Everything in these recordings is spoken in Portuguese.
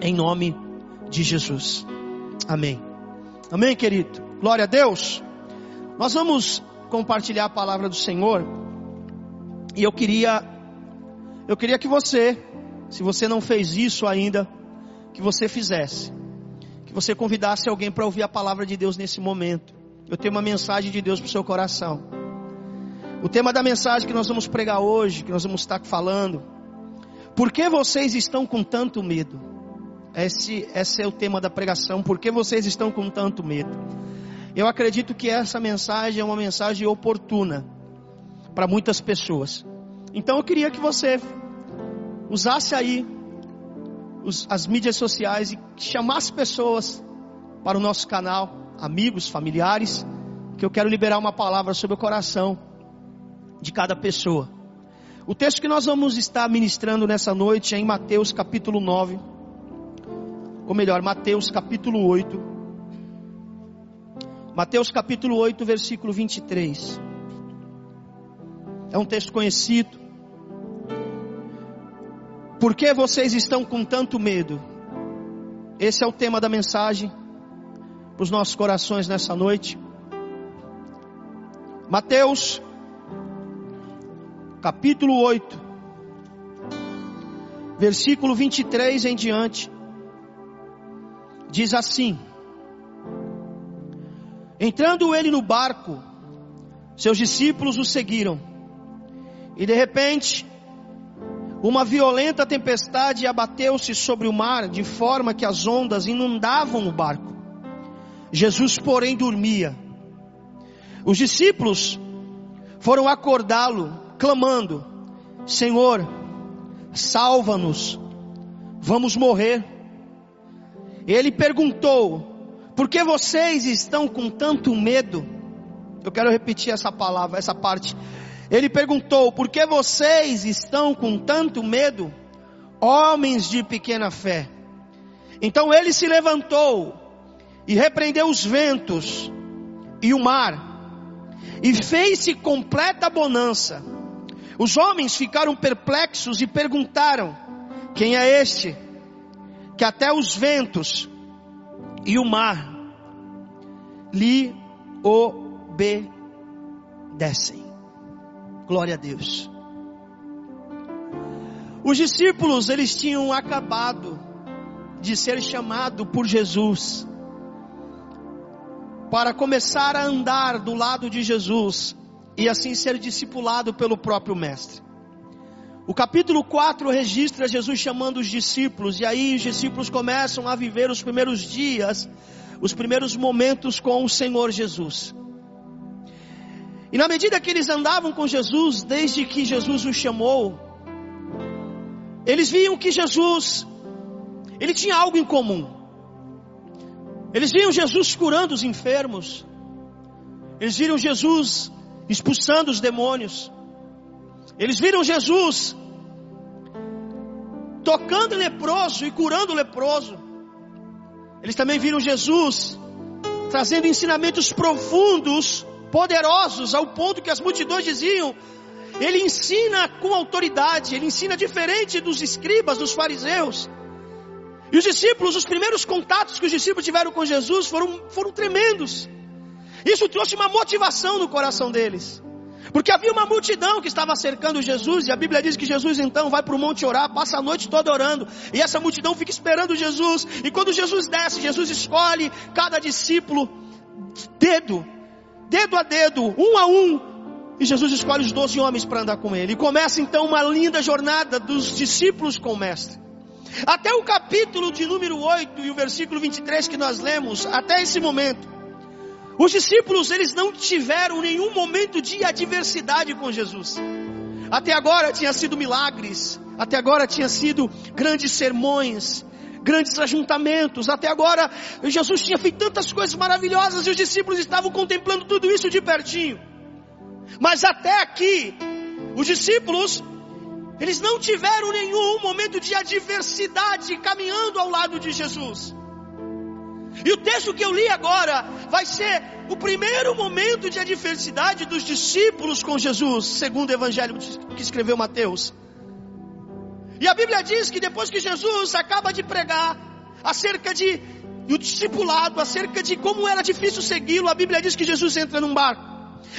Em nome de Jesus. Amém. Amém, querido. Glória a Deus. Nós vamos compartilhar a palavra do Senhor. E eu queria eu queria que você, se você não fez isso ainda, que você fizesse. Que você convidasse alguém para ouvir a palavra de Deus nesse momento. Eu tenho uma mensagem de Deus para o seu coração. O tema da mensagem que nós vamos pregar hoje, que nós vamos estar falando, por que vocês estão com tanto medo? Esse, esse é o tema da pregação. Por que vocês estão com tanto medo? Eu acredito que essa mensagem é uma mensagem oportuna para muitas pessoas. Então eu queria que você usasse aí os, as mídias sociais e chamasse pessoas para o nosso canal, amigos, familiares, que eu quero liberar uma palavra sobre o coração de cada pessoa. O texto que nós vamos estar ministrando nessa noite é em Mateus capítulo 9, ou melhor, Mateus capítulo 8. Mateus capítulo 8, versículo 23. É um texto conhecido. Por que vocês estão com tanto medo? Esse é o tema da mensagem para os nossos corações nessa noite. Mateus, capítulo 8, versículo 23 em diante, diz assim: Entrando ele no barco, seus discípulos o seguiram, e de repente, uma violenta tempestade abateu-se sobre o mar, de forma que as ondas inundavam o barco. Jesus, porém, dormia. Os discípulos foram acordá-lo, clamando: Senhor, salva-nos, vamos morrer. Ele perguntou: Por que vocês estão com tanto medo? Eu quero repetir essa palavra, essa parte. Ele perguntou: Por que vocês estão com tanto medo, homens de pequena fé? Então ele se levantou e repreendeu os ventos e o mar, e fez-se completa bonança. Os homens ficaram perplexos e perguntaram: Quem é este? Que até os ventos e o mar lhe obedecem. Glória a Deus. Os discípulos, eles tinham acabado de ser chamados por Jesus para começar a andar do lado de Jesus e assim ser discipulado pelo próprio mestre. O capítulo 4 registra Jesus chamando os discípulos, e aí os discípulos começam a viver os primeiros dias, os primeiros momentos com o Senhor Jesus. E na medida que eles andavam com Jesus, desde que Jesus os chamou, eles viam que Jesus, ele tinha algo em comum. Eles viam Jesus curando os enfermos. Eles viram Jesus expulsando os demônios. Eles viram Jesus tocando leproso e curando leproso. Eles também viram Jesus trazendo ensinamentos profundos poderosos ao ponto que as multidões diziam: ele ensina com autoridade, ele ensina diferente dos escribas, dos fariseus. E os discípulos, os primeiros contatos que os discípulos tiveram com Jesus foram, foram tremendos. Isso trouxe uma motivação no coração deles. Porque havia uma multidão que estava cercando Jesus, e a Bíblia diz que Jesus então vai para o monte orar, passa a noite toda orando, e essa multidão fica esperando Jesus, e quando Jesus desce, Jesus escolhe cada discípulo, dedo, dedo a dedo, um a um, e Jesus escolhe os doze homens para andar com ele. E começa então uma linda jornada dos discípulos com o Mestre. Até o capítulo de número 8 e o versículo 23 que nós lemos, até esse momento, os discípulos eles não tiveram nenhum momento de adversidade com Jesus. Até agora tinha sido milagres, até agora tinha sido grandes sermões, grandes ajuntamentos. Até agora, Jesus tinha feito tantas coisas maravilhosas e os discípulos estavam contemplando tudo isso de pertinho. Mas até aqui, os discípulos, eles não tiveram nenhum momento de adversidade caminhando ao lado de Jesus. E o texto que eu li agora vai ser o primeiro momento de adversidade dos discípulos com Jesus, segundo o evangelho que escreveu Mateus. E a Bíblia diz que depois que Jesus acaba de pregar, acerca de o discipulado, acerca de como era difícil segui-lo, a Bíblia diz que Jesus entra num barco.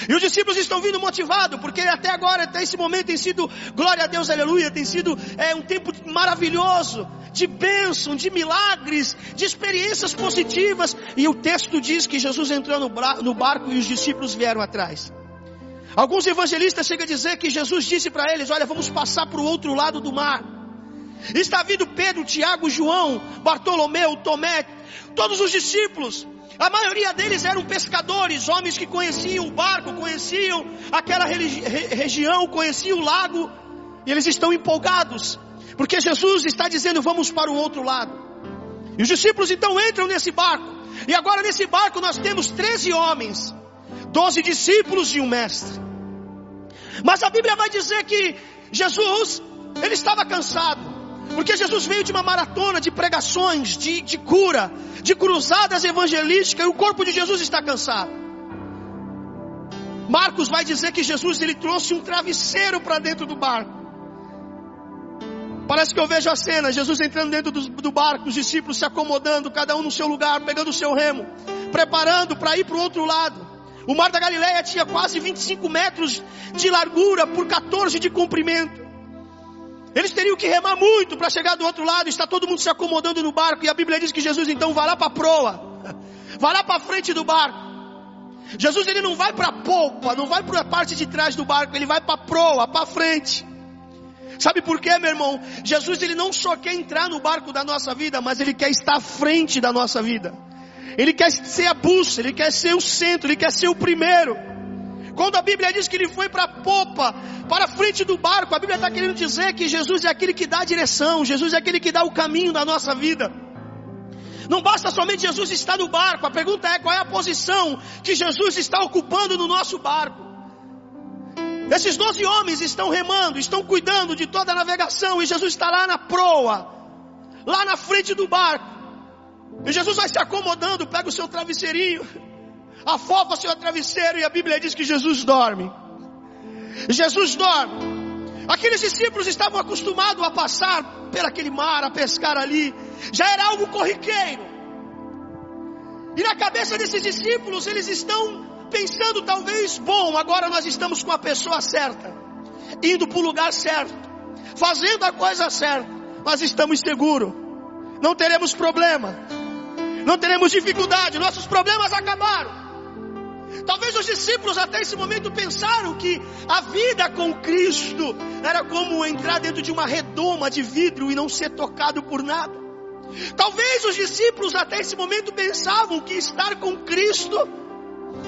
E os discípulos estão vindo motivados, porque até agora, até esse momento, tem sido, glória a Deus, aleluia, tem sido é, um tempo maravilhoso, de bênção, de milagres, de experiências positivas. E o texto diz que Jesus entrou no, no barco e os discípulos vieram atrás. Alguns evangelistas chegam a dizer que Jesus disse para eles: Olha, vamos passar para o outro lado do mar. Está vindo Pedro, Tiago, João, Bartolomeu, Tomé, todos os discípulos. A maioria deles eram pescadores, homens que conheciam o barco, conheciam aquela região, conheciam o lago, e eles estão empolgados, porque Jesus está dizendo: vamos para o outro lado. E os discípulos então entram nesse barco, e agora nesse barco nós temos 13 homens, 12 discípulos e um mestre. Mas a Bíblia vai dizer que Jesus, ele estava cansado. Porque Jesus veio de uma maratona de pregações, de, de cura, de cruzadas evangelísticas, e o corpo de Jesus está cansado. Marcos vai dizer que Jesus ele trouxe um travesseiro para dentro do barco. Parece que eu vejo a cena, Jesus entrando dentro do, do barco, os discípulos se acomodando, cada um no seu lugar, pegando o seu remo, preparando para ir para o outro lado. O mar da Galileia tinha quase 25 metros de largura por 14 de comprimento. Eles teriam que remar muito para chegar do outro lado, está todo mundo se acomodando no barco, e a Bíblia diz que Jesus então vai lá para a proa, vai lá para frente do barco. Jesus ele não vai para a polpa, não vai para a parte de trás do barco, ele vai para a proa, para frente. Sabe por quê, meu irmão? Jesus ele não só quer entrar no barco da nossa vida, mas ele quer estar à frente da nossa vida. Ele quer ser a bússola, ele quer ser o centro, ele quer ser o primeiro. Quando a Bíblia diz que ele foi para a popa, para a frente do barco, a Bíblia está querendo dizer que Jesus é aquele que dá a direção, Jesus é aquele que dá o caminho da nossa vida. Não basta somente Jesus estar no barco, a pergunta é qual é a posição que Jesus está ocupando no nosso barco. Esses doze homens estão remando, estão cuidando de toda a navegação, e Jesus está lá na proa, lá na frente do barco. E Jesus vai se acomodando, pega o seu travesseirinho afofa seu travesseiro e a Bíblia diz que Jesus dorme. Jesus dorme. Aqueles discípulos estavam acostumados a passar por aquele mar, a pescar ali. Já era algo corriqueiro. E na cabeça desses discípulos, eles estão pensando, talvez, bom, agora nós estamos com a pessoa certa, indo para o lugar certo, fazendo a coisa certa, nós estamos seguros, não teremos problema, não teremos dificuldade, nossos problemas acabaram. Talvez os discípulos até esse momento pensaram que a vida com Cristo era como entrar dentro de uma redoma de vidro e não ser tocado por nada. Talvez os discípulos até esse momento pensavam que estar com Cristo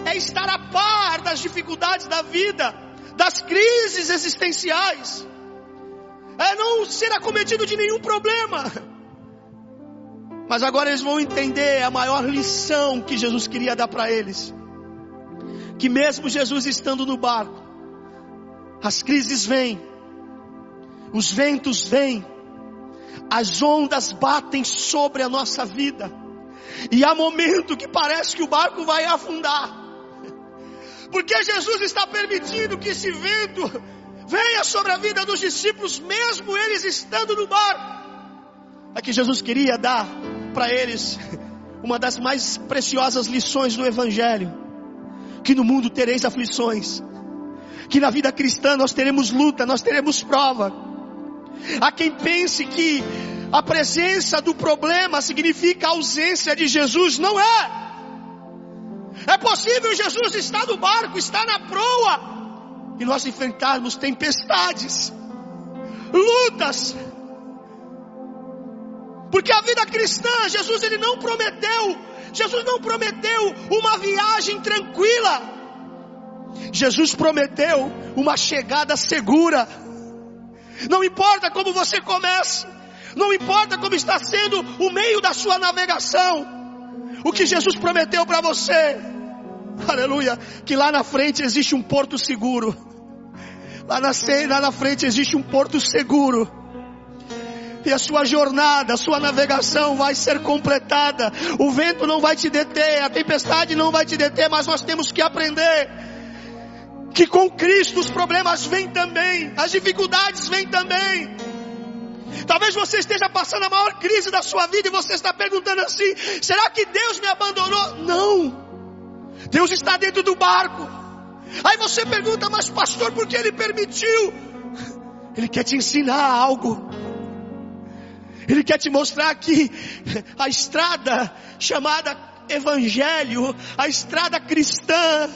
é estar a par das dificuldades da vida, das crises existenciais, é não ser acometido de nenhum problema. Mas agora eles vão entender a maior lição que Jesus queria dar para eles que mesmo Jesus estando no barco, as crises vêm, os ventos vêm, as ondas batem sobre a nossa vida, e há momento que parece que o barco vai afundar, porque Jesus está permitindo que esse vento venha sobre a vida dos discípulos, mesmo eles estando no barco. É que Jesus queria dar para eles uma das mais preciosas lições do Evangelho que no mundo tereis aflições, que na vida cristã nós teremos luta, nós teremos prova. Há quem pense que a presença do problema significa a ausência de Jesus, não é. É possível Jesus estar no barco, estar na proa, e nós enfrentarmos tempestades, lutas, porque a vida cristã, Jesus ele não prometeu Jesus não prometeu uma viagem tranquila. Jesus prometeu uma chegada segura. Não importa como você começa, não importa como está sendo o meio da sua navegação, o que Jesus prometeu para você, aleluia, que lá na frente existe um porto seguro, lá na, lá na frente existe um porto seguro e a sua jornada, a sua navegação vai ser completada. O vento não vai te deter, a tempestade não vai te deter, mas nós temos que aprender que com Cristo os problemas vêm também, as dificuldades vêm também. Talvez você esteja passando a maior crise da sua vida e você está perguntando assim: será que Deus me abandonou? Não. Deus está dentro do barco. Aí você pergunta, mas pastor, por que ele permitiu? Ele quer te ensinar algo. Ele quer te mostrar que a estrada chamada Evangelho, a estrada cristã,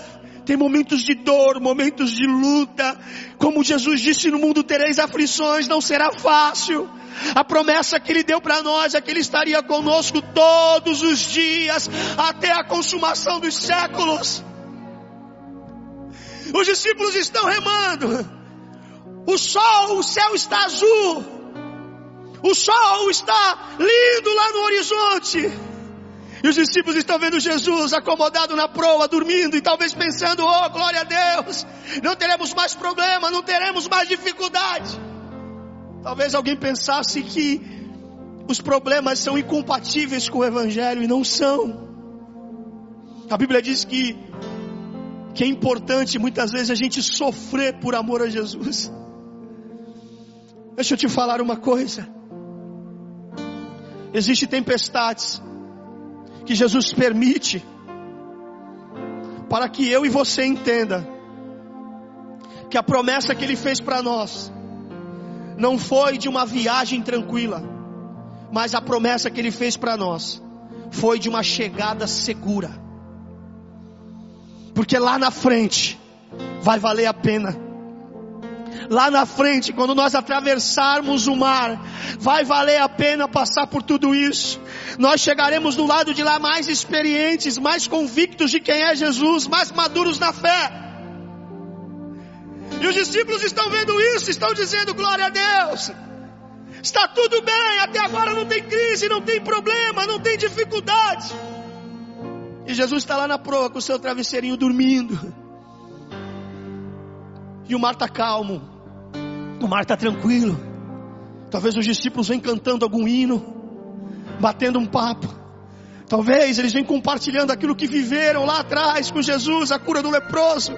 tem momentos de dor, momentos de luta. Como Jesus disse, no mundo tereis aflições, não será fácil. A promessa que Ele deu para nós é que Ele estaria conosco todos os dias, até a consumação dos séculos. Os discípulos estão remando. O sol, o céu está azul. O sol está lindo lá no horizonte. E os discípulos estão vendo Jesus acomodado na proa, dormindo e talvez pensando: oh, glória a Deus, não teremos mais problema, não teremos mais dificuldade. Talvez alguém pensasse que os problemas são incompatíveis com o Evangelho e não são. A Bíblia diz que, que é importante muitas vezes a gente sofrer por amor a Jesus. Deixa eu te falar uma coisa. Existem tempestades que Jesus permite para que eu e você entenda que a promessa que ele fez para nós não foi de uma viagem tranquila, mas a promessa que ele fez para nós foi de uma chegada segura. Porque lá na frente vai valer a pena. Lá na frente, quando nós atravessarmos o mar, vai valer a pena passar por tudo isso. Nós chegaremos do lado de lá mais experientes, mais convictos de quem é Jesus, mais maduros na fé. E os discípulos estão vendo isso, estão dizendo glória a Deus. Está tudo bem, até agora não tem crise, não tem problema, não tem dificuldade. E Jesus está lá na proa com o seu travesseirinho dormindo. E o mar está calmo, o mar está tranquilo. Talvez os discípulos venham cantando algum hino, batendo um papo. Talvez eles venham compartilhando aquilo que viveram lá atrás com Jesus, a cura do leproso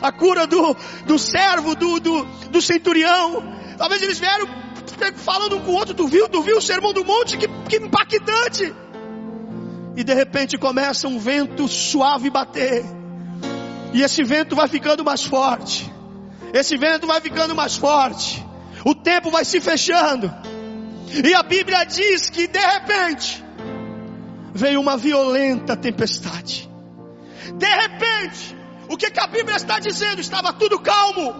a cura do, do servo, do, do, do centurião. Talvez eles vieram falando um com o outro, tu viu, tu viu o sermão do monte, que, que impactante. E de repente começa um vento suave bater. E esse vento vai ficando mais forte. Esse vento vai ficando mais forte. O tempo vai se fechando. E a Bíblia diz que de repente veio uma violenta tempestade. De repente, o que, que a Bíblia está dizendo? Estava tudo calmo,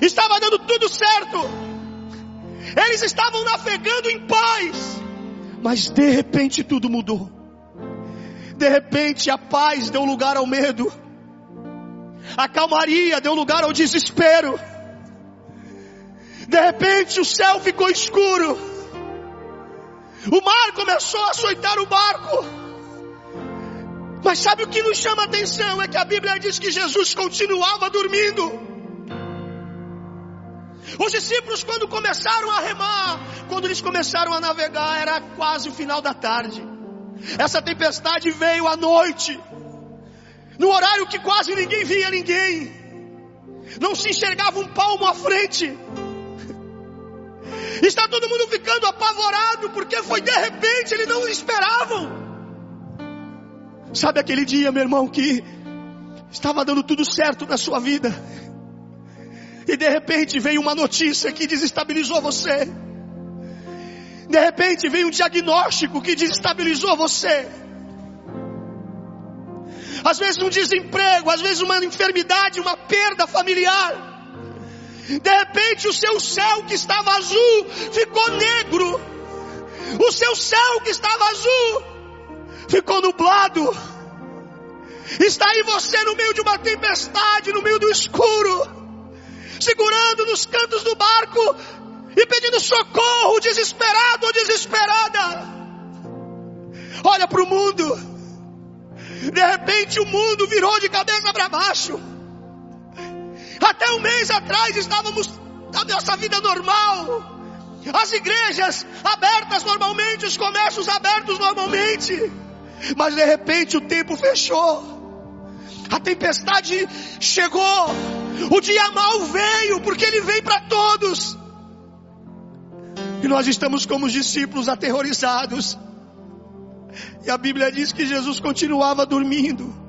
estava dando tudo certo, eles estavam navegando em paz, mas de repente tudo mudou. De repente a paz deu lugar ao medo, a calmaria deu lugar ao desespero. De repente o céu ficou escuro, o mar começou a açoitar o barco. Mas sabe o que nos chama a atenção? É que a Bíblia diz que Jesus continuava dormindo. Os discípulos, quando começaram a remar, quando eles começaram a navegar, era quase o final da tarde. Essa tempestade veio à noite, no horário que quase ninguém via ninguém, não se enxergava um palmo à frente. Está todo mundo ficando apavorado, porque foi de repente, eles não esperavam. Sabe aquele dia, meu irmão, que estava dando tudo certo na sua vida, e de repente veio uma notícia que desestabilizou você. De repente veio um diagnóstico que desestabilizou você. Às vezes um desemprego, às vezes uma enfermidade, uma perda familiar. De repente o seu céu que estava azul ficou negro. O seu céu que estava azul ficou nublado. Está aí você no meio de uma tempestade, no meio do escuro, segurando nos cantos do barco e pedindo socorro, desesperado ou desesperada. Olha para o mundo, de repente o mundo virou de cabeça para baixo. Até um mês atrás estávamos na nossa vida normal, as igrejas abertas normalmente, os comércios abertos normalmente. Mas de repente o tempo fechou. A tempestade chegou. O dia mal veio, porque ele vem para todos. E nós estamos como os discípulos aterrorizados. E a Bíblia diz que Jesus continuava dormindo.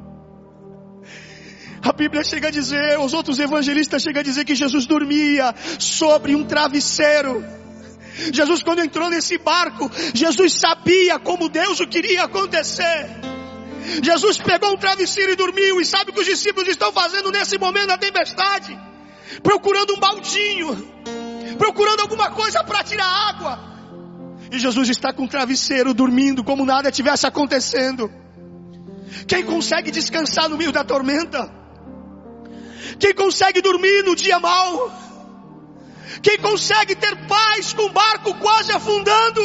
A Bíblia chega a dizer, os outros evangelistas chegam a dizer que Jesus dormia sobre um travesseiro. Jesus quando entrou nesse barco, Jesus sabia como Deus o queria acontecer. Jesus pegou um travesseiro e dormiu. E sabe o que os discípulos estão fazendo nesse momento da tempestade? Procurando um baldinho, procurando alguma coisa para tirar água. E Jesus está com um travesseiro dormindo como nada tivesse acontecendo. Quem consegue descansar no meio da tormenta? Quem consegue dormir no dia mau? Quem consegue ter paz com o barco quase afundando?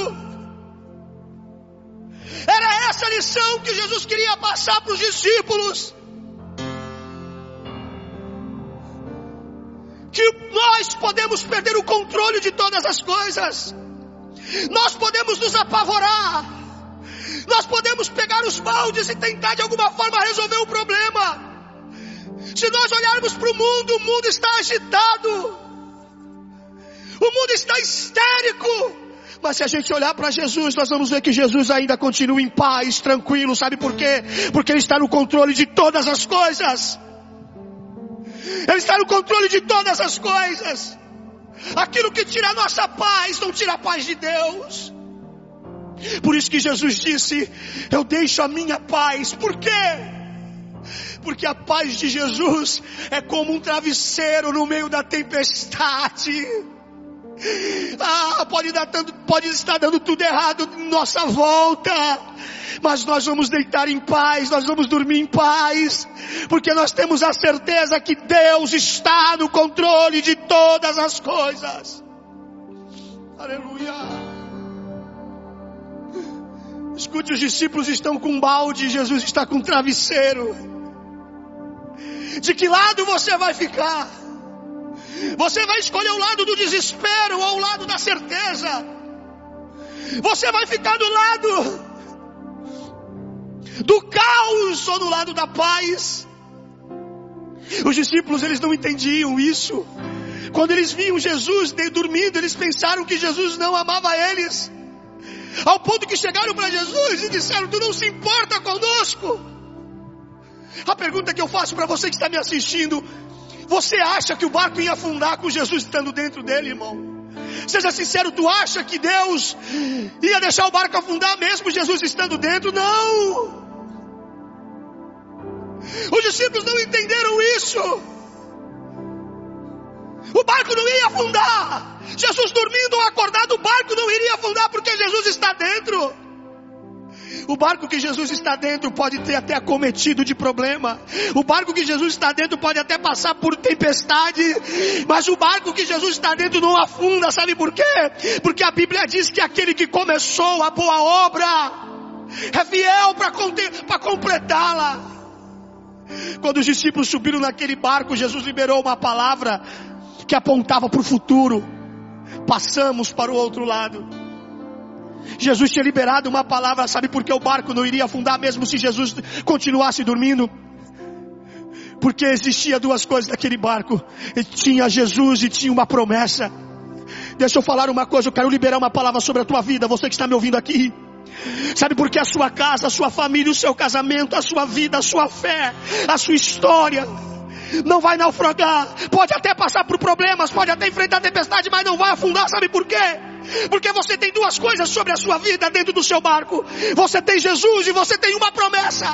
Era essa a lição que Jesus queria passar para os discípulos. Que nós podemos perder o controle de todas as coisas. Nós podemos nos apavorar. Nós podemos pegar os baldes e tentar de alguma forma resolver o problema. Se nós olharmos para o mundo, o mundo está agitado. O mundo está histérico. Mas se a gente olhar para Jesus, nós vamos ver que Jesus ainda continua em paz, tranquilo. Sabe por quê? Porque Ele está no controle de todas as coisas. Ele está no controle de todas as coisas. Aquilo que tira a nossa paz não tira a paz de Deus. Por isso que Jesus disse: Eu deixo a minha paz. Por quê? Porque a paz de Jesus é como um travesseiro no meio da tempestade. Ah, pode, dar tanto, pode estar dando tudo errado em nossa volta, mas nós vamos deitar em paz, nós vamos dormir em paz, porque nós temos a certeza que Deus está no controle de todas as coisas. Aleluia. Escute, os discípulos estão com um balde, Jesus está com um travesseiro. De que lado você vai ficar? Você vai escolher o lado do desespero ou o lado da certeza. Você vai ficar do lado do caos ou do lado da paz. Os discípulos eles não entendiam isso. Quando eles viam Jesus dormindo, eles pensaram que Jesus não amava eles. Ao ponto que chegaram para Jesus e disseram: Tu não se importa conosco. A pergunta que eu faço para você que está me assistindo: você acha que o barco ia afundar com Jesus estando dentro dele, irmão? Seja sincero, tu acha que Deus ia deixar o barco afundar mesmo Jesus estando dentro? Não! Os discípulos não entenderam isso. O barco não ia afundar. Jesus dormindo ou acordado, o barco não iria afundar porque Jesus está dentro. O barco que Jesus está dentro pode ter até acometido de problema. O barco que Jesus está dentro pode até passar por tempestade. Mas o barco que Jesus está dentro não afunda, sabe por quê? Porque a Bíblia diz que aquele que começou a boa obra é fiel para completá-la. Quando os discípulos subiram naquele barco, Jesus liberou uma palavra que apontava para o futuro. Passamos para o outro lado. Jesus tinha liberado uma palavra, sabe por que o barco não iria afundar mesmo se Jesus continuasse dormindo? Porque existia duas coisas naquele barco. tinha Jesus e tinha uma promessa. Deixa eu falar uma coisa, eu quero liberar uma palavra sobre a tua vida, você que está me ouvindo aqui. Sabe por que a sua casa, a sua família, o seu casamento, a sua vida, a sua fé, a sua história não vai naufragar. Pode até passar por problemas, pode até enfrentar tempestade, mas não vai afundar. Sabe por quê? Porque você tem duas coisas sobre a sua vida dentro do seu barco. Você tem Jesus e você tem uma promessa.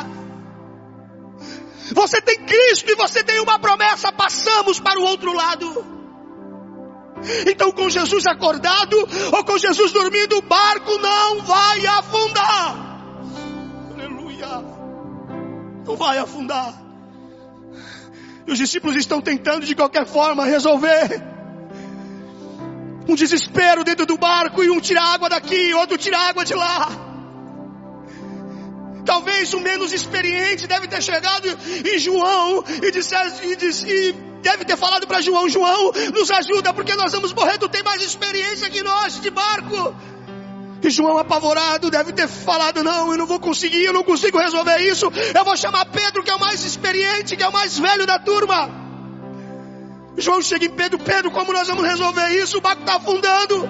Você tem Cristo e você tem uma promessa. Passamos para o outro lado. Então, com Jesus acordado ou com Jesus dormindo, o barco não vai afundar. Aleluia. Não vai afundar. E os discípulos estão tentando de qualquer forma resolver um desespero dentro do barco e um tira água daqui, outro tira água de lá. Talvez o menos experiente deve ter chegado em João e, disse, e, disse, e deve ter falado para João: João, nos ajuda porque nós vamos morrer. Tu tem mais experiência que nós de barco. E João apavorado deve ter falado: Não, eu não vou conseguir, eu não consigo resolver isso. Eu vou chamar Pedro, que é o mais experiente, que é o mais velho da turma. João chega em Pedro, Pedro, como nós vamos resolver isso? O barco está afundando.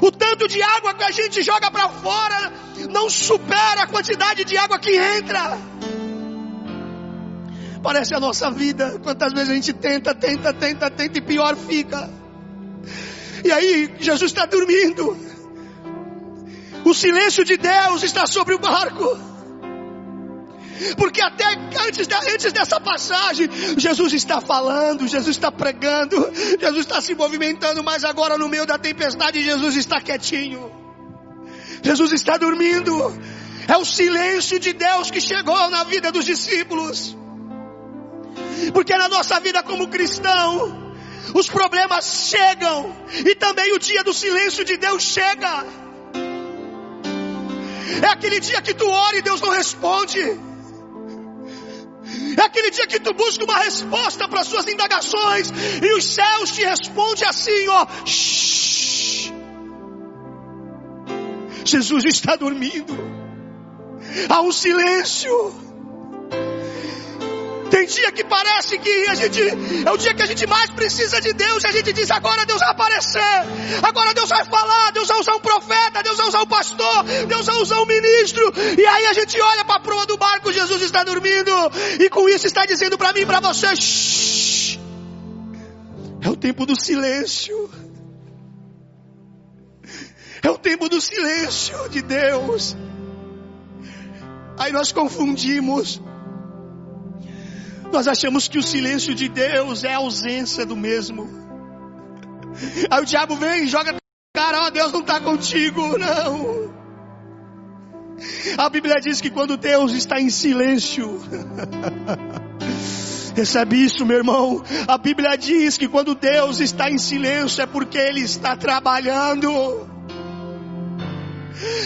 O tanto de água que a gente joga para fora não supera a quantidade de água que entra. Parece a nossa vida. Quantas vezes a gente tenta, tenta, tenta, tenta e pior fica. E aí, Jesus está dormindo. O silêncio de Deus está sobre o barco. Porque até antes, de, antes dessa passagem, Jesus está falando, Jesus está pregando, Jesus está se movimentando, mas agora no meio da tempestade, Jesus está quietinho. Jesus está dormindo. É o silêncio de Deus que chegou na vida dos discípulos. Porque na nossa vida como cristão, os problemas chegam e também o dia do silêncio de Deus chega. É aquele dia que tu ora e Deus não responde. É aquele dia que tu busca uma resposta para suas indagações e os céus te respondem assim, ó. Jesus está dormindo. Há um silêncio. Tem dia que parece que a gente é o dia que a gente mais precisa de Deus. E a gente diz: agora Deus vai aparecer, agora Deus vai falar, Deus vai usar um profeta, Deus vai usar um pastor, Deus vai usar um ministro. E aí a gente olha para a proa do barco, Jesus está dormindo, e com isso está dizendo para mim e para você: é o tempo do silêncio. É o tempo do silêncio de Deus. Aí nós confundimos nós achamos que o silêncio de Deus é a ausência do mesmo. Aí o diabo vem e joga cara, ó, Deus não está contigo, não. A Bíblia diz que quando Deus está em silêncio, recebe isso, meu irmão. A Bíblia diz que quando Deus está em silêncio é porque Ele está trabalhando.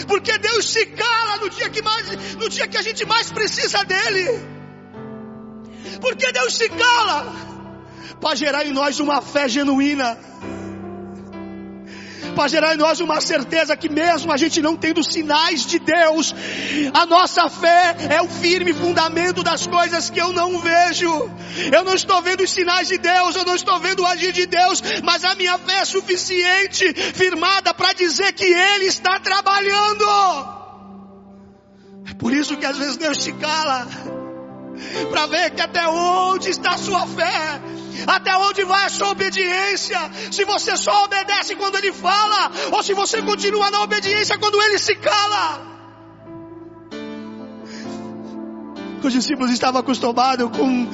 Porque Deus se cala no dia que mais, no dia que a gente mais precisa dele. Porque Deus se cala para gerar em nós uma fé genuína. Para gerar em nós uma certeza que mesmo a gente não tendo sinais de Deus, a nossa fé é o firme fundamento das coisas que eu não vejo. Eu não estou vendo os sinais de Deus, eu não estou vendo o agir de Deus, mas a minha fé é suficiente, firmada para dizer que Ele está trabalhando. É por isso que às vezes Deus se cala para ver que até onde está a sua fé, até onde vai a sua obediência, se você só obedece quando ele fala, ou se você continua na obediência quando ele se cala. Os discípulos estavam acostumados com,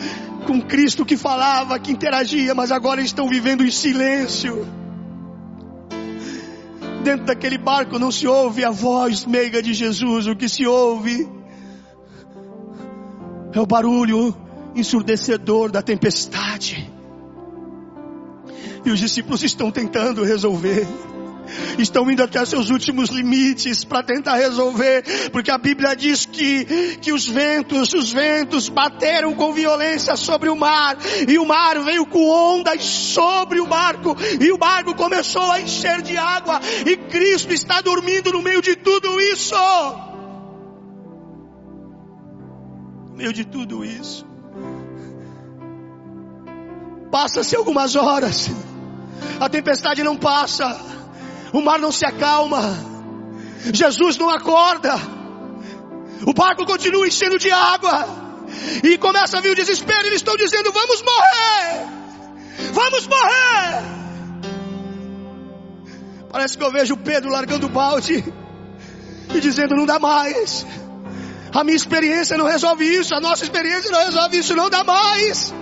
com Cristo que falava, que interagia, mas agora estão vivendo em silêncio. Dentro daquele barco não se ouve a voz meiga de Jesus, o que se ouve é o barulho ensurdecedor da tempestade. E os discípulos estão tentando resolver. Estão indo até seus últimos limites para tentar resolver, porque a Bíblia diz que, que os ventos, os ventos bateram com violência sobre o mar, e o mar veio com ondas sobre o barco, e o barco começou a encher de água, e Cristo está dormindo no meio de tudo isso. No meio de tudo isso. Passa-se algumas horas, a tempestade não passa, o mar não se acalma, Jesus não acorda, o barco continua enchendo de água, e começa a vir o desespero, eles estão dizendo: vamos morrer, vamos morrer. Parece que eu vejo Pedro largando o balde e dizendo: não dá mais. A minha experiência não resolve isso, a nossa experiência não resolve isso, não dá mais.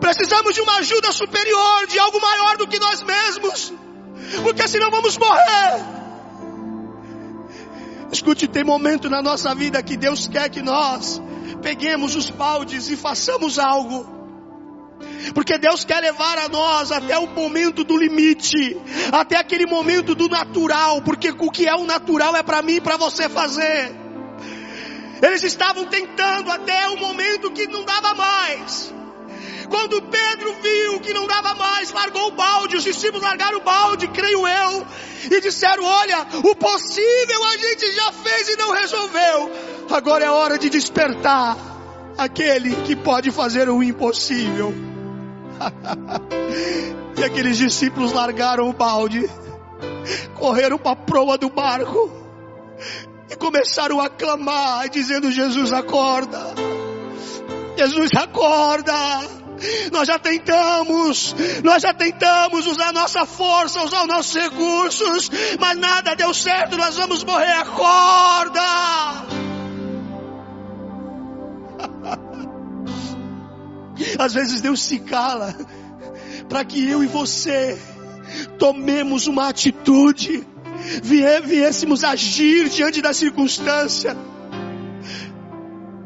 Precisamos de uma ajuda superior, de algo maior do que nós mesmos, porque senão vamos morrer. Escute, tem momento na nossa vida que Deus quer que nós peguemos os baldes e façamos algo. Porque Deus quer levar a nós até o momento do limite, até aquele momento do natural, porque o que é o natural é para mim e para você fazer. Eles estavam tentando até o momento que não dava mais. Quando Pedro viu que não dava mais, largou o balde, os discípulos largaram o balde, creio eu, e disseram: Olha, o possível a gente já fez e não resolveu, agora é hora de despertar aquele que pode fazer o impossível. e aqueles discípulos largaram o balde, correram para a proa do barco e começaram a clamar, dizendo: Jesus, acorda! Jesus, acorda! Nós já tentamos, nós já tentamos usar nossa força, usar os nossos recursos, mas nada deu certo, nós vamos morrer. Acorda! Às vezes Deus se cala para que eu e você tomemos uma atitude, viéssemos agir diante da circunstância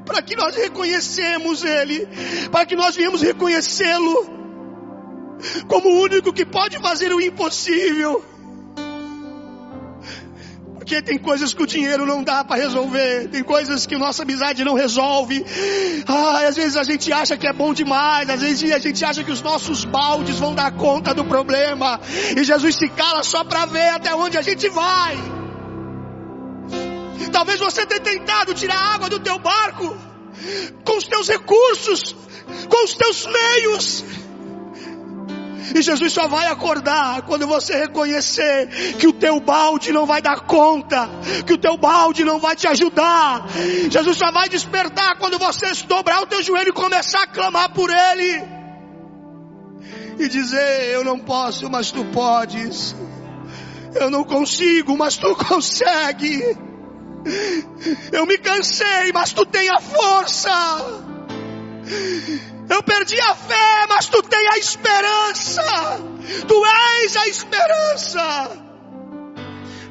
para que nós reconhecemos Ele, para que nós viemos reconhecê-lo como o único que pode fazer o impossível. Porque tem coisas que o dinheiro não dá para resolver, tem coisas que nossa amizade não resolve. Ah, às vezes a gente acha que é bom demais, às vezes a gente acha que os nossos baldes vão dar conta do problema. E Jesus se cala só para ver até onde a gente vai. Talvez você tenha tentado tirar água do teu barco com os teus recursos, com os teus meios. E Jesus só vai acordar quando você reconhecer que o teu balde não vai dar conta, que o teu balde não vai te ajudar. Jesus só vai despertar quando você dobrar o teu joelho e começar a clamar por Ele. E dizer: Eu não posso, mas tu podes. Eu não consigo, mas tu consegue. Eu me cansei, mas tu tem a força. Eu perdi a fé, mas tu tem a esperança. Tu és a esperança.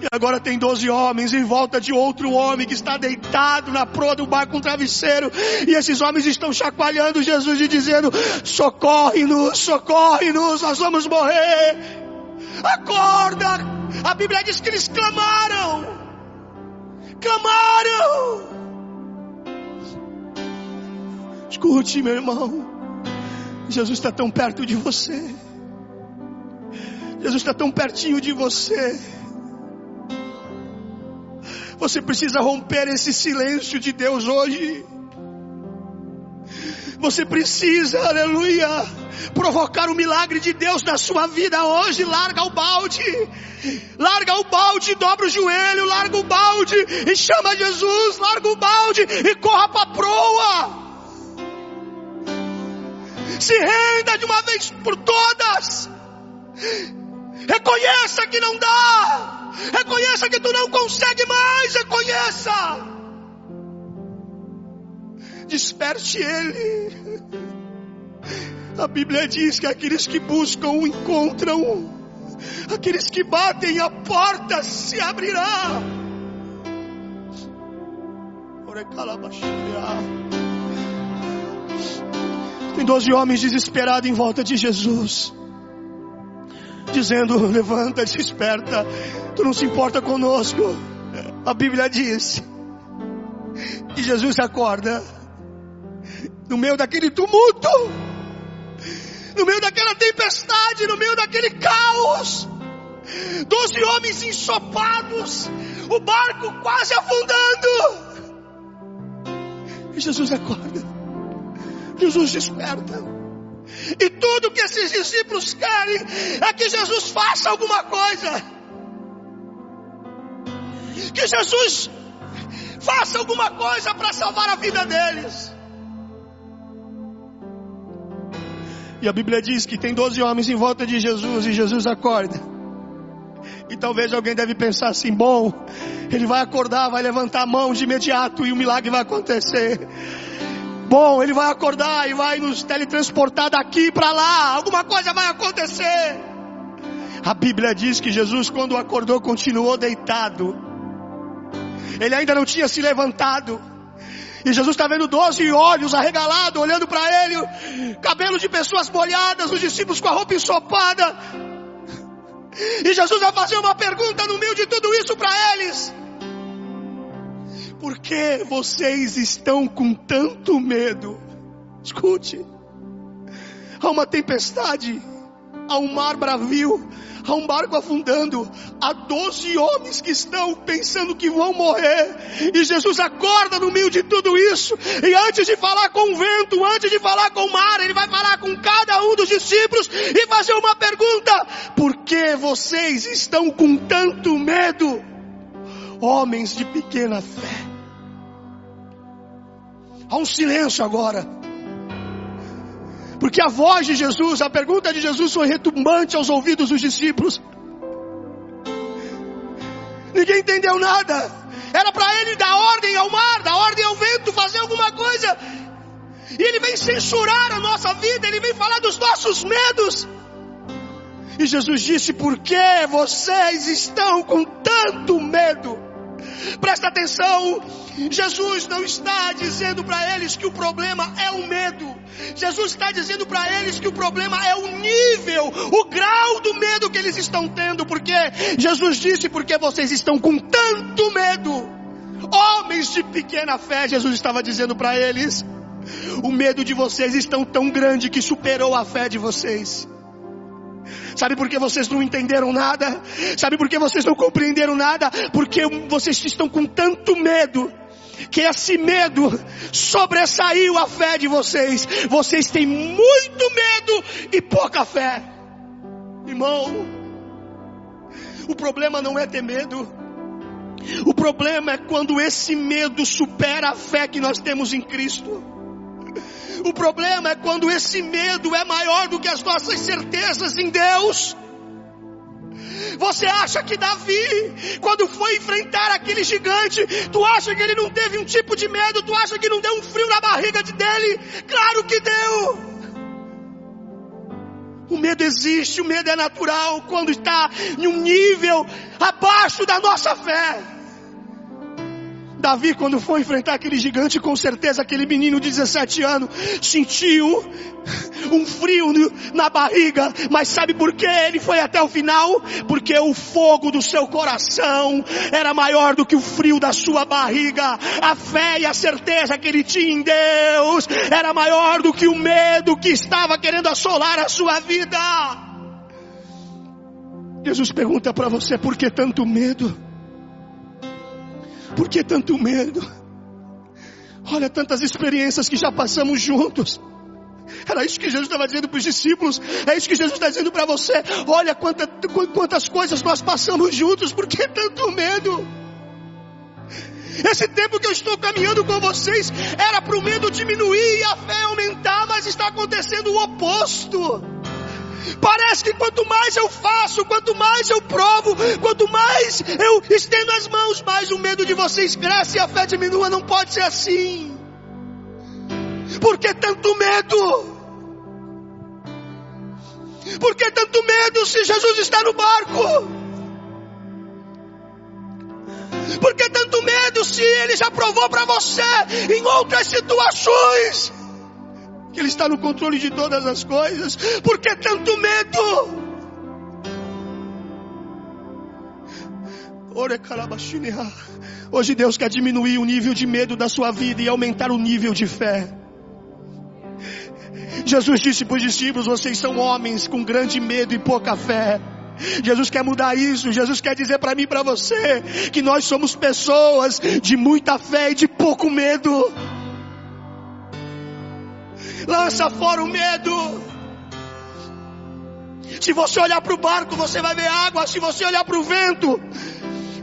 E agora tem doze homens em volta de outro homem que está deitado na proa do barco com um travesseiro. E esses homens estão chacoalhando Jesus e dizendo: socorre-nos, socorre-nos, nós vamos morrer. Acorda! A Bíblia diz que eles clamaram clamaram. Escute, meu irmão. Jesus está tão perto de você. Jesus está tão pertinho de você. Você precisa romper esse silêncio de Deus hoje. Você precisa, aleluia, provocar o milagre de Deus na sua vida hoje. Larga o balde, larga o balde, dobra o joelho, larga o balde e chama Jesus. Larga o balde e corra para a proa. Se renda de uma vez por todas. Reconheça que não dá. Reconheça que tu não consegue mais. Reconheça desperte ele. A Bíblia diz que aqueles que buscam o encontram, aqueles que batem a porta se abrirá. Tem doze homens desesperados em volta de Jesus, dizendo: Levanta, desperta, tu não se importa conosco. A Bíblia diz, e Jesus acorda no meio daquele tumulto, no meio daquela tempestade, no meio daquele caos, doze homens ensopados, o barco quase afundando. E Jesus acorda, Jesus desperta. E tudo que esses discípulos querem é que Jesus faça alguma coisa. Que Jesus faça alguma coisa para salvar a vida deles. E a Bíblia diz que tem doze homens em volta de Jesus e Jesus acorda. E talvez alguém deve pensar assim: bom, ele vai acordar, vai levantar a mão de imediato e o milagre vai acontecer. Bom, ele vai acordar e vai nos teletransportar daqui para lá, alguma coisa vai acontecer. A Bíblia diz que Jesus, quando acordou, continuou deitado. Ele ainda não tinha se levantado. E Jesus está vendo doze olhos arregalados, olhando para ele, cabelo de pessoas molhadas, os discípulos com a roupa ensopada. E Jesus vai fazer uma pergunta no meio de tudo isso para eles. Por que vocês estão com tanto medo? Escute, há uma tempestade, há um mar bravio, há um barco afundando, há doze homens que estão pensando que vão morrer, e Jesus acorda no meio de tudo isso, e antes de falar com o vento, antes de falar com o mar, ele vai falar com cada um dos discípulos e fazer uma pergunta: por que vocês estão com tanto medo? Homens de pequena fé. Há um silêncio agora. Porque a voz de Jesus, a pergunta de Jesus foi retumbante aos ouvidos dos discípulos. Ninguém entendeu nada. Era para ele dar ordem ao mar, dar ordem ao vento, fazer alguma coisa. E ele vem censurar a nossa vida, ele vem falar dos nossos medos. E Jesus disse: Por que vocês estão com tanto medo? Presta atenção, Jesus não está dizendo para eles que o problema é o medo. Jesus está dizendo para eles que o problema é o nível, o grau do medo que eles estão tendo, porque Jesus disse porque vocês estão com tanto medo. Homens de pequena fé, Jesus estava dizendo para eles, o medo de vocês estão tão grande que superou a fé de vocês. Sabe por que vocês não entenderam nada? Sabe por que vocês não compreenderam nada? Porque vocês estão com tanto medo que esse medo sobressaiu a fé de vocês. Vocês têm muito medo e pouca fé. Irmão, o problema não é ter medo. O problema é quando esse medo supera a fé que nós temos em Cristo. O problema é quando esse medo é maior do que as nossas certezas em Deus. Você acha que Davi, quando foi enfrentar aquele gigante, tu acha que ele não teve um tipo de medo? Tu acha que não deu um frio na barriga dele? Claro que deu. O medo existe, o medo é natural quando está em um nível abaixo da nossa fé. Davi, quando foi enfrentar aquele gigante, com certeza aquele menino de 17 anos sentiu um frio na barriga, mas sabe por que ele foi até o final? Porque o fogo do seu coração era maior do que o frio da sua barriga. A fé e a certeza que ele tinha em Deus era maior do que o medo que estava querendo assolar a sua vida. Jesus pergunta para você por que tanto medo? Por que tanto medo? Olha tantas experiências que já passamos juntos. Era isso que Jesus estava dizendo para os discípulos. É isso que Jesus está dizendo para você. Olha quanta, quantas coisas nós passamos juntos. Por que tanto medo? Esse tempo que eu estou caminhando com vocês era para o medo diminuir e a fé aumentar, mas está acontecendo o oposto. Parece que quanto mais eu faço, quanto mais eu provo, quanto mais eu estendo as mãos, mais o medo de vocês cresce e a fé diminua. Não pode ser assim. Por que tanto medo? Por que tanto medo se Jesus está no barco? Por que tanto medo se ele já provou para você em outras situações? Que Ele está no controle de todas as coisas. Por que tanto medo? Hoje Deus quer diminuir o nível de medo da sua vida e aumentar o nível de fé. Jesus disse para os discípulos: vocês são homens com grande medo e pouca fé. Jesus quer mudar isso. Jesus quer dizer para mim e para você que nós somos pessoas de muita fé e de pouco medo. Lança fora o medo. Se você olhar para o barco, você vai ver água. Se você olhar para o vento,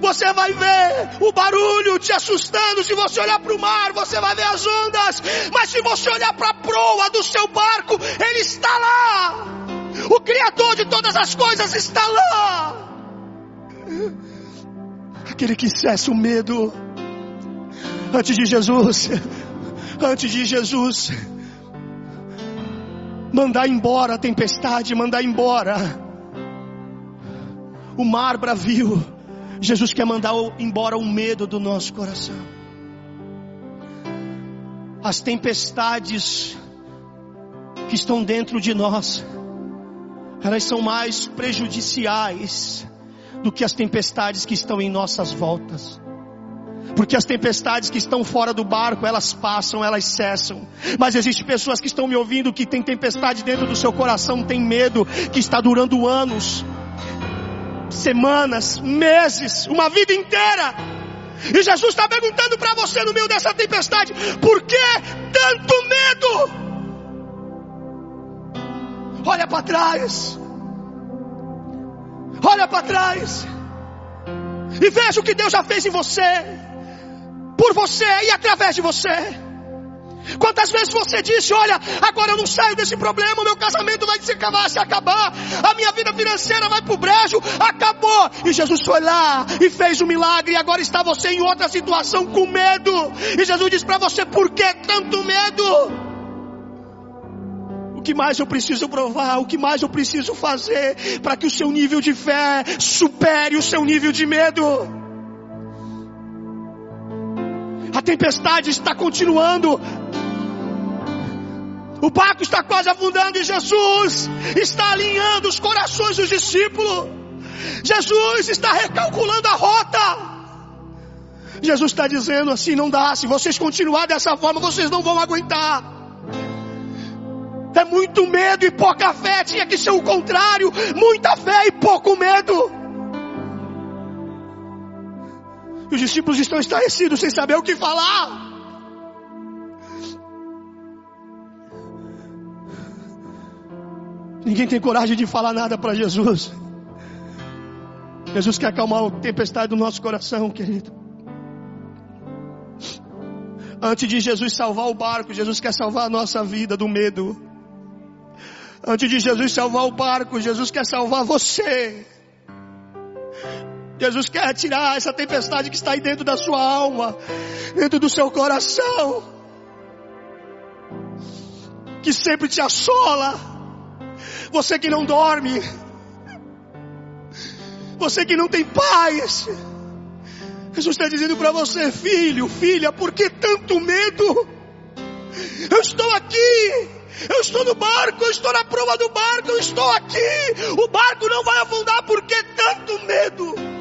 você vai ver o barulho te assustando. Se você olhar para o mar, você vai ver as ondas. Mas se você olhar para a proa do seu barco, ele está lá. O Criador de todas as coisas está lá. Aquele que cessa o medo. Antes de Jesus, antes de Jesus mandar embora a tempestade, mandar embora o mar bravio. Jesus quer mandar embora o medo do nosso coração. As tempestades que estão dentro de nós, elas são mais prejudiciais do que as tempestades que estão em nossas voltas. Porque as tempestades que estão fora do barco, elas passam, elas cessam. Mas existem pessoas que estão me ouvindo que tem tempestade dentro do seu coração, tem medo, que está durando anos, semanas, meses, uma vida inteira. E Jesus está perguntando para você no meio dessa tempestade: por que tanto medo? Olha para trás. Olha para trás. E veja o que Deus já fez em você por você e através de você. Quantas vezes você disse, olha, agora eu não saio desse problema, meu casamento vai se acabar, se acabar, a minha vida financeira vai pro brejo, acabou. E Jesus foi lá e fez o um milagre, e agora está você em outra situação com medo. E Jesus disse para você, por que tanto medo? O que mais eu preciso provar? O que mais eu preciso fazer para que o seu nível de fé supere o seu nível de medo? A tempestade está continuando. O barco está quase afundando e Jesus está alinhando os corações dos discípulos. Jesus está recalculando a rota. Jesus está dizendo assim: não dá, se vocês continuar dessa forma, vocês não vão aguentar. É muito medo e pouca fé, tinha que ser o contrário: muita fé e pouco medo. Os discípulos estão estarrecidos sem saber o que falar. Ninguém tem coragem de falar nada para Jesus. Jesus quer acalmar a tempestade do nosso coração, querido. Antes de Jesus salvar o barco, Jesus quer salvar a nossa vida do medo. Antes de Jesus salvar o barco, Jesus quer salvar você. Jesus quer tirar essa tempestade que está aí dentro da sua alma, dentro do seu coração, que sempre te assola. Você que não dorme, você que não tem paz. Jesus está dizendo para você, filho, filha, por que tanto medo? Eu estou aqui, eu estou no barco, eu estou na prova do barco, eu estou aqui. O barco não vai afundar, por que tanto medo?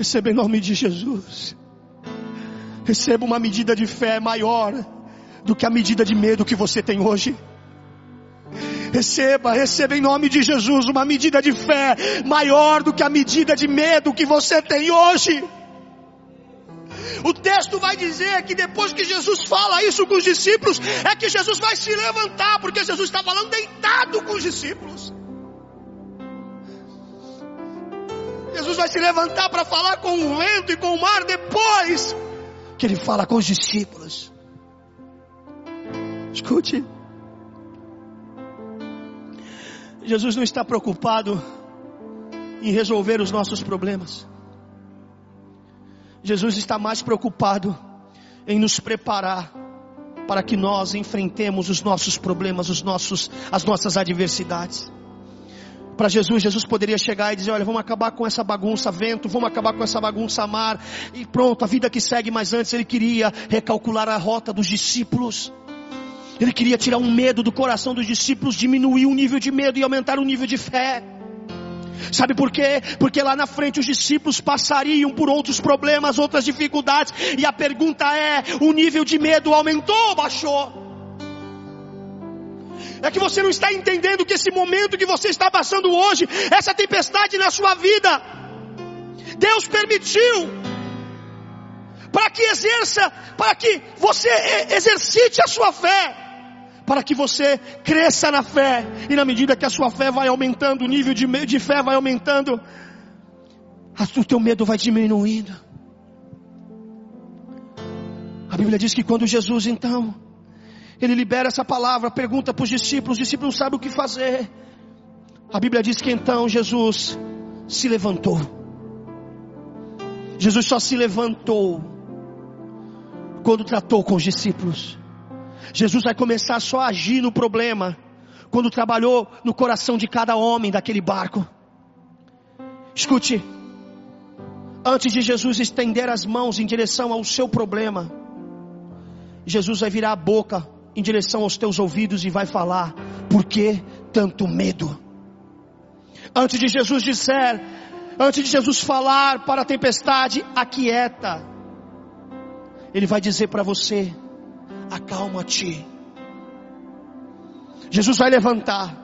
Receba em nome de Jesus. Receba uma medida de fé maior do que a medida de medo que você tem hoje. Receba, receba em nome de Jesus uma medida de fé maior do que a medida de medo que você tem hoje. O texto vai dizer que depois que Jesus fala isso com os discípulos, é que Jesus vai se levantar, porque Jesus está falando deitado com os discípulos. Vai se levantar para falar com o vento e com o mar depois que ele fala com os discípulos. Escute. Jesus não está preocupado em resolver os nossos problemas. Jesus está mais preocupado em nos preparar para que nós enfrentemos os nossos problemas, os nossos, as nossas adversidades para Jesus, Jesus poderia chegar e dizer: Olha, vamos acabar com essa bagunça vento, vamos acabar com essa bagunça mar, e pronto, a vida que segue. Mas antes ele queria recalcular a rota dos discípulos. Ele queria tirar um medo do coração dos discípulos, diminuir o nível de medo e aumentar o nível de fé. Sabe por quê? Porque lá na frente os discípulos passariam por outros problemas, outras dificuldades, e a pergunta é: o nível de medo aumentou ou baixou? É que você não está entendendo que esse momento que você está passando hoje, essa tempestade na sua vida, Deus permitiu para que exerça, para que você exercite a sua fé, para que você cresça na fé, e na medida que a sua fé vai aumentando, o nível de, de fé vai aumentando, o teu medo vai diminuindo. A Bíblia diz que quando Jesus então ele libera essa palavra, pergunta para os discípulos, os discípulos não sabem o que fazer. A Bíblia diz que então Jesus se levantou. Jesus só se levantou quando tratou com os discípulos. Jesus vai começar só a agir no problema quando trabalhou no coração de cada homem daquele barco. Escute, antes de Jesus estender as mãos em direção ao seu problema, Jesus vai virar a boca em direção aos teus ouvidos e vai falar: por que tanto medo? Antes de Jesus disser, antes de Jesus falar para a tempestade, aquieta. Ele vai dizer para você: acalma-te. Jesus vai levantar.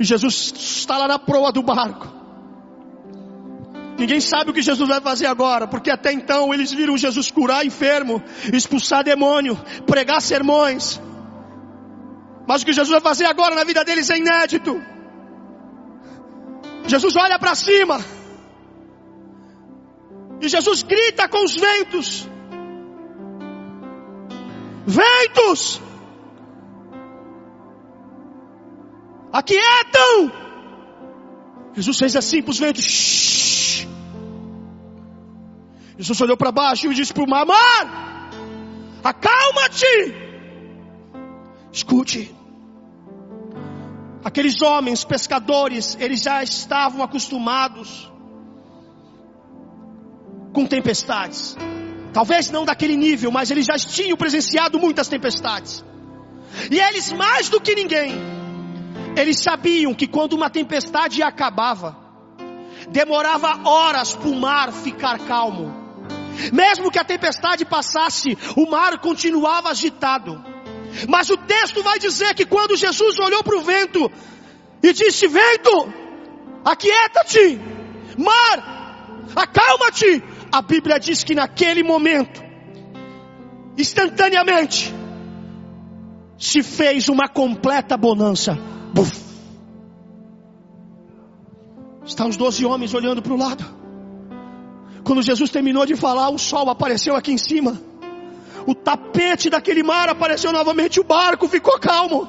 E Jesus está lá na proa do barco. Ninguém sabe o que Jesus vai fazer agora, porque até então eles viram Jesus curar enfermo, expulsar demônio, pregar sermões. Mas o que Jesus vai fazer agora na vida deles é inédito. Jesus olha para cima. E Jesus grita com os ventos: Ventos! Aquietam! Jesus fez assim para os ventos. Shhh. Jesus olhou para baixo e disse para o mar: Mar, acalma-te! Escute. Aqueles homens pescadores, eles já estavam acostumados com tempestades. Talvez não daquele nível, mas eles já tinham presenciado muitas tempestades. E eles, mais do que ninguém, eles sabiam que quando uma tempestade acabava, demorava horas para o mar ficar calmo. Mesmo que a tempestade passasse, o mar continuava agitado. Mas o texto vai dizer que quando Jesus olhou para o vento e disse: Vento, aquieta-te, mar, acalma-te. A Bíblia diz que naquele momento, instantaneamente, se fez uma completa bonança. Buf. Estão os doze homens olhando para o lado. Quando Jesus terminou de falar, o sol apareceu aqui em cima o tapete daquele mar apareceu novamente, o barco ficou calmo.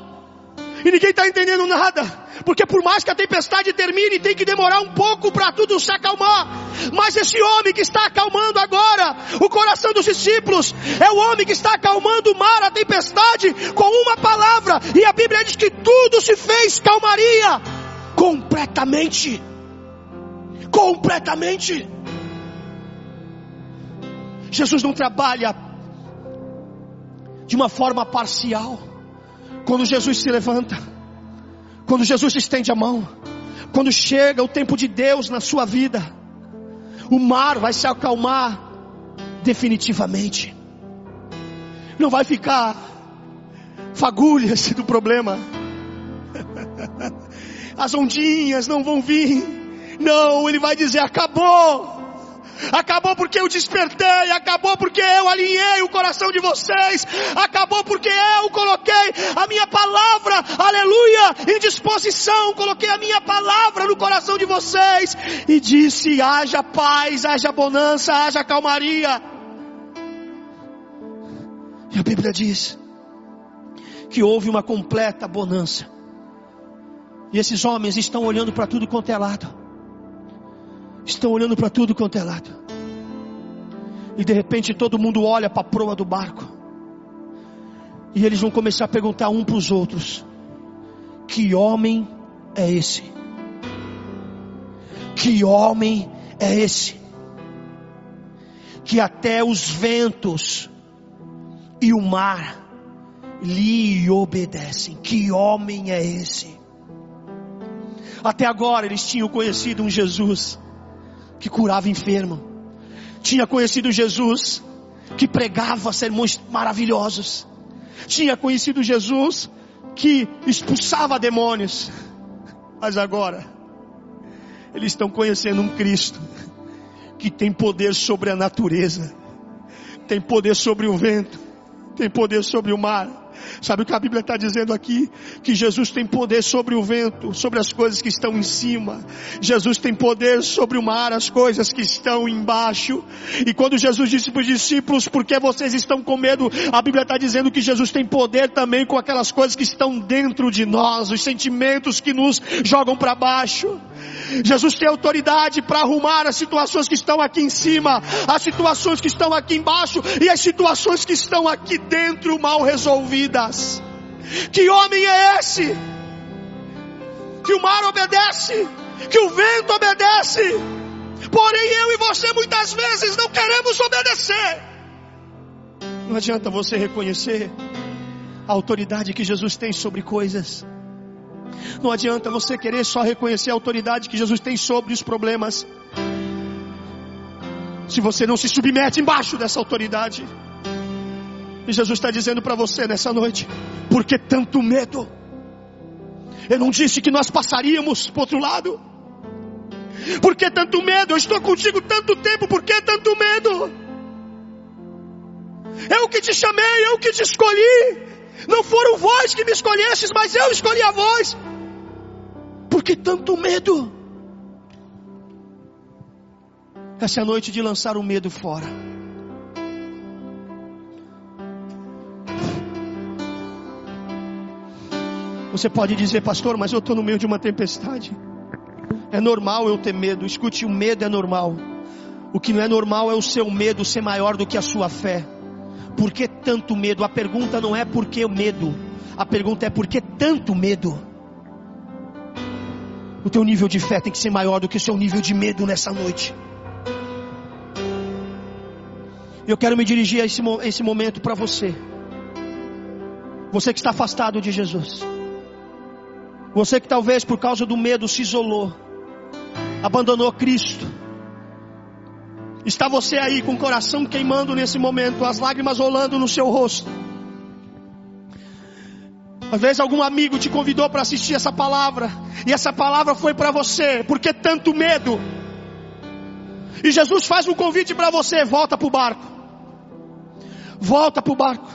E ninguém está entendendo nada. Porque por mais que a tempestade termine, tem que demorar um pouco para tudo se acalmar. Mas esse homem que está acalmando agora o coração dos discípulos, é o homem que está acalmando o mar, a tempestade, com uma palavra. E a Bíblia diz que tudo se fez calmaria. Completamente. Completamente. Jesus não trabalha de uma forma parcial. Quando Jesus se levanta, quando Jesus estende a mão, quando chega o tempo de Deus na sua vida, o mar vai se acalmar definitivamente. Não vai ficar fagulhas do problema. As ondinhas não vão vir. Não, ele vai dizer: acabou acabou porque eu despertei, acabou porque eu alinhei o coração de vocês, acabou porque eu coloquei a minha palavra, aleluia, em disposição, coloquei a minha palavra no coração de vocês e disse: haja paz, haja bonança, haja calmaria. E a Bíblia diz que houve uma completa bonança. E esses homens estão olhando para tudo quanto é lado estão olhando para tudo quanto é lado. E de repente todo mundo olha para a proa do barco. E eles vão começar a perguntar um para os outros: Que homem é esse? Que homem é esse? Que até os ventos e o mar lhe obedecem. Que homem é esse? Até agora eles tinham conhecido um Jesus que curava enfermo. Tinha conhecido Jesus que pregava sermões maravilhosos. Tinha conhecido Jesus que expulsava demônios. Mas agora, eles estão conhecendo um Cristo que tem poder sobre a natureza, tem poder sobre o vento, tem poder sobre o mar Sabe o que a Bíblia está dizendo aqui? Que Jesus tem poder sobre o vento, sobre as coisas que estão em cima. Jesus tem poder sobre o mar, as coisas que estão embaixo. E quando Jesus disse para os discípulos, por que vocês estão com medo? A Bíblia está dizendo que Jesus tem poder também com aquelas coisas que estão dentro de nós, os sentimentos que nos jogam para baixo. Jesus tem autoridade para arrumar as situações que estão aqui em cima, as situações que estão aqui embaixo e as situações que estão aqui dentro mal resolvidas. Que homem é esse? Que o mar obedece, que o vento obedece, porém eu e você muitas vezes não queremos obedecer. Não adianta você reconhecer a autoridade que Jesus tem sobre coisas Não adianta você querer só reconhecer a autoridade que Jesus tem sobre os problemas. Se você não se submete embaixo dessa autoridade. E Jesus está dizendo para você nessa noite: por que tanto medo? Eu não disse que nós passaríamos para outro lado. Por que tanto medo? Eu estou contigo tanto tempo, por que tanto medo? Eu que te chamei, eu que te escolhi. Não foram vós que me escolhestes, mas eu escolhi a vós. Por que tanto medo? Essa é a noite de lançar o medo fora. Você pode dizer, pastor, mas eu estou no meio de uma tempestade. É normal eu ter medo. Escute, o medo é normal. O que não é normal é o seu medo ser maior do que a sua fé. Por que tanto medo? A pergunta não é por que o medo. A pergunta é por que tanto medo? O teu nível de fé tem que ser maior do que o seu nível de medo nessa noite. Eu quero me dirigir a esse, esse momento para você. Você que está afastado de Jesus. Você que talvez por causa do medo se isolou abandonou Cristo. Está você aí com o coração queimando nesse momento, as lágrimas rolando no seu rosto. Às vezes algum amigo te convidou para assistir essa palavra, e essa palavra foi para você, porque tanto medo. E Jesus faz um convite para você: volta para o barco, volta para o barco,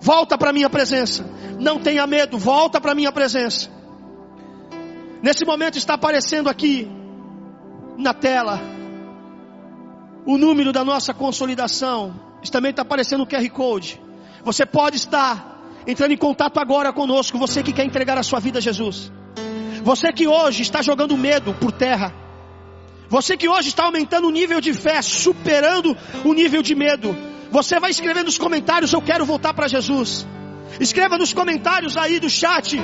volta para a minha presença. Não tenha medo, volta para a minha presença. Nesse momento está aparecendo aqui na tela o número da nossa consolidação. Isso também está aparecendo no QR Code. Você pode estar entrando em contato agora conosco. Você que quer entregar a sua vida a Jesus. Você que hoje está jogando medo por terra. Você que hoje está aumentando o nível de fé, superando o nível de medo. Você vai escrever nos comentários: Eu quero voltar para Jesus. Escreva nos comentários aí do chat,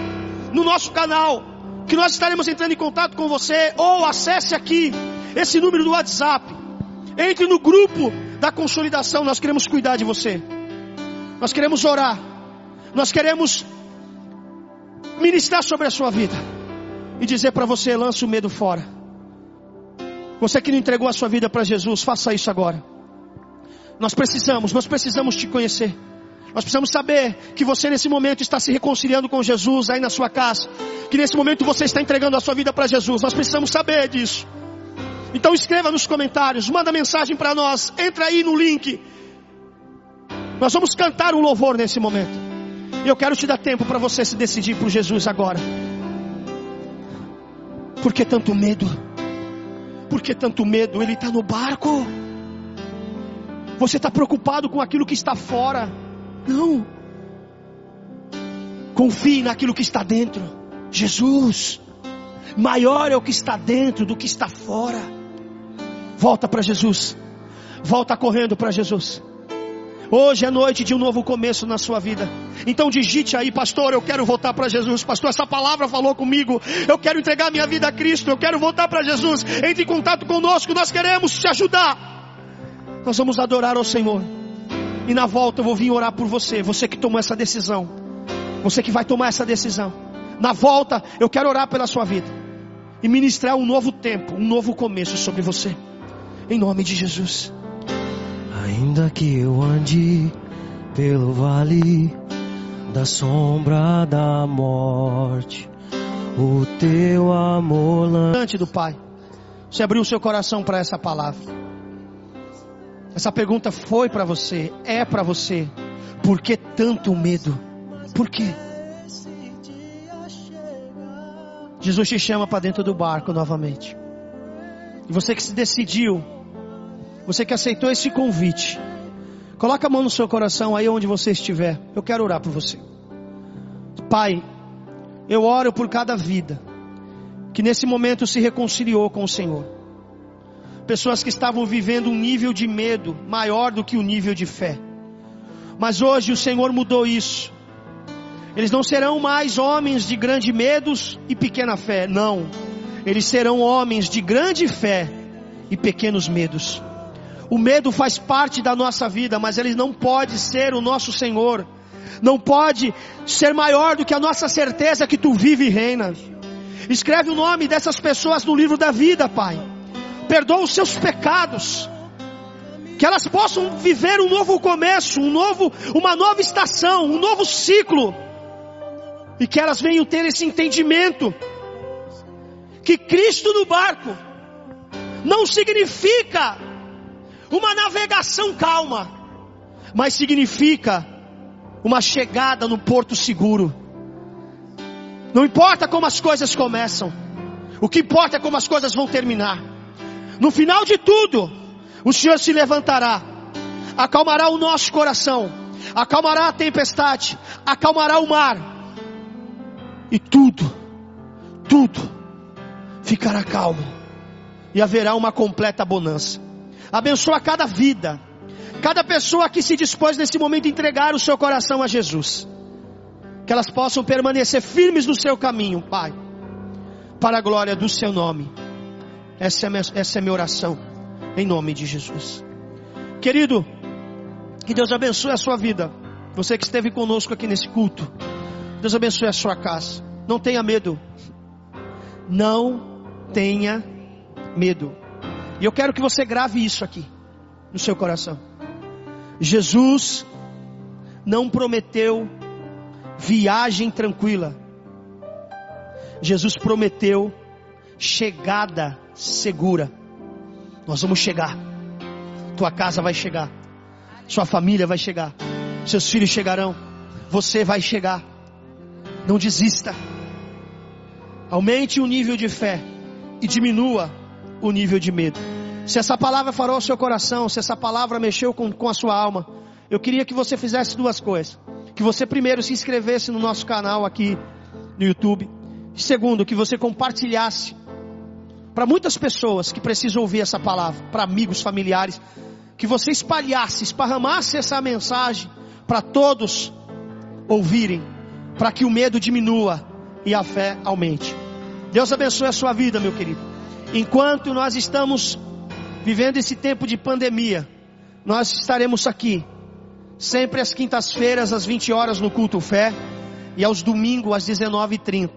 no nosso canal que nós estaremos entrando em contato com você, ou acesse aqui esse número do WhatsApp. Entre no grupo da consolidação, nós queremos cuidar de você. Nós queremos orar. Nós queremos ministrar sobre a sua vida e dizer para você: lança o medo fora. Você que não entregou a sua vida para Jesus, faça isso agora. Nós precisamos, nós precisamos te conhecer. Nós precisamos saber que você nesse momento está se reconciliando com Jesus aí na sua casa. Que nesse momento você está entregando a sua vida para Jesus. Nós precisamos saber disso. Então escreva nos comentários, manda mensagem para nós, entra aí no link. Nós vamos cantar um louvor nesse momento. E eu quero te dar tempo para você se decidir por Jesus agora. Por que tanto medo? Por que tanto medo? Ele está no barco. Você está preocupado com aquilo que está fora. Não. Confie naquilo que está dentro. Jesus. Maior é o que está dentro do que está fora. Volta para Jesus. Volta correndo para Jesus. Hoje é noite de um novo começo na sua vida. Então digite aí, pastor, eu quero voltar para Jesus. Pastor, essa palavra falou comigo. Eu quero entregar minha vida a Cristo. Eu quero voltar para Jesus. Entre em contato conosco. Nós queremos te ajudar. Nós vamos adorar ao Senhor. E na volta eu vou vir orar por você, você que tomou essa decisão. Você que vai tomar essa decisão. Na volta eu quero orar pela sua vida e ministrar um novo tempo, um novo começo sobre você. Em nome de Jesus. Ainda que eu ande pelo vale da sombra da morte, o teu amor diante do Pai. Você abriu o seu coração para essa palavra. Essa pergunta foi para você, é para você. Por que tanto medo? Por quê? Jesus te chama para dentro do barco novamente. E você que se decidiu, você que aceitou esse convite, coloca a mão no seu coração aí onde você estiver. Eu quero orar por você. Pai, eu oro por cada vida que nesse momento se reconciliou com o Senhor pessoas que estavam vivendo um nível de medo maior do que o nível de fé. Mas hoje o Senhor mudou isso. Eles não serão mais homens de grande medos e pequena fé, não. Eles serão homens de grande fé e pequenos medos. O medo faz parte da nossa vida, mas ele não pode ser o nosso Senhor. não pode ser maior do que a nossa certeza que tu vive e reina. Escreve o nome dessas pessoas no livro da vida, Pai. Perdoa os seus pecados. Que elas possam viver um novo começo, um novo, uma nova estação, um novo ciclo. E que elas venham ter esse entendimento que Cristo no barco não significa uma navegação calma, mas significa uma chegada no porto seguro. Não importa como as coisas começam, o que importa é como as coisas vão terminar. No final de tudo, o Senhor se levantará, acalmará o nosso coração, acalmará a tempestade, acalmará o mar, e tudo, tudo ficará calmo, e haverá uma completa bonança. Abençoa cada vida, cada pessoa que se dispôs nesse momento a entregar o seu coração a Jesus que elas possam permanecer firmes no seu caminho, Pai, para a glória do seu nome. Essa é, minha, essa é minha oração, em nome de Jesus. Querido, que Deus abençoe a sua vida. Você que esteve conosco aqui nesse culto, Deus abençoe a sua casa. Não tenha medo. Não tenha medo. E eu quero que você grave isso aqui no seu coração. Jesus não prometeu viagem tranquila. Jesus prometeu chegada segura. Nós vamos chegar. Tua casa vai chegar. Sua família vai chegar. Seus filhos chegarão. Você vai chegar. Não desista. Aumente o nível de fé e diminua o nível de medo. Se essa palavra farou o seu coração, se essa palavra mexeu com, com a sua alma, eu queria que você fizesse duas coisas que você primeiro se inscrevesse no nosso canal aqui no YouTube. Segundo, que você compartilhasse para muitas pessoas que precisam ouvir essa palavra, para amigos, familiares, que você espalhasse, esparramasse essa mensagem para todos ouvirem, para que o medo diminua e a fé aumente. Deus abençoe a sua vida, meu querido. Enquanto nós estamos vivendo esse tempo de pandemia, nós estaremos aqui Sempre às quintas-feiras, às 20 horas, no culto fé. E aos domingos, às 19h30.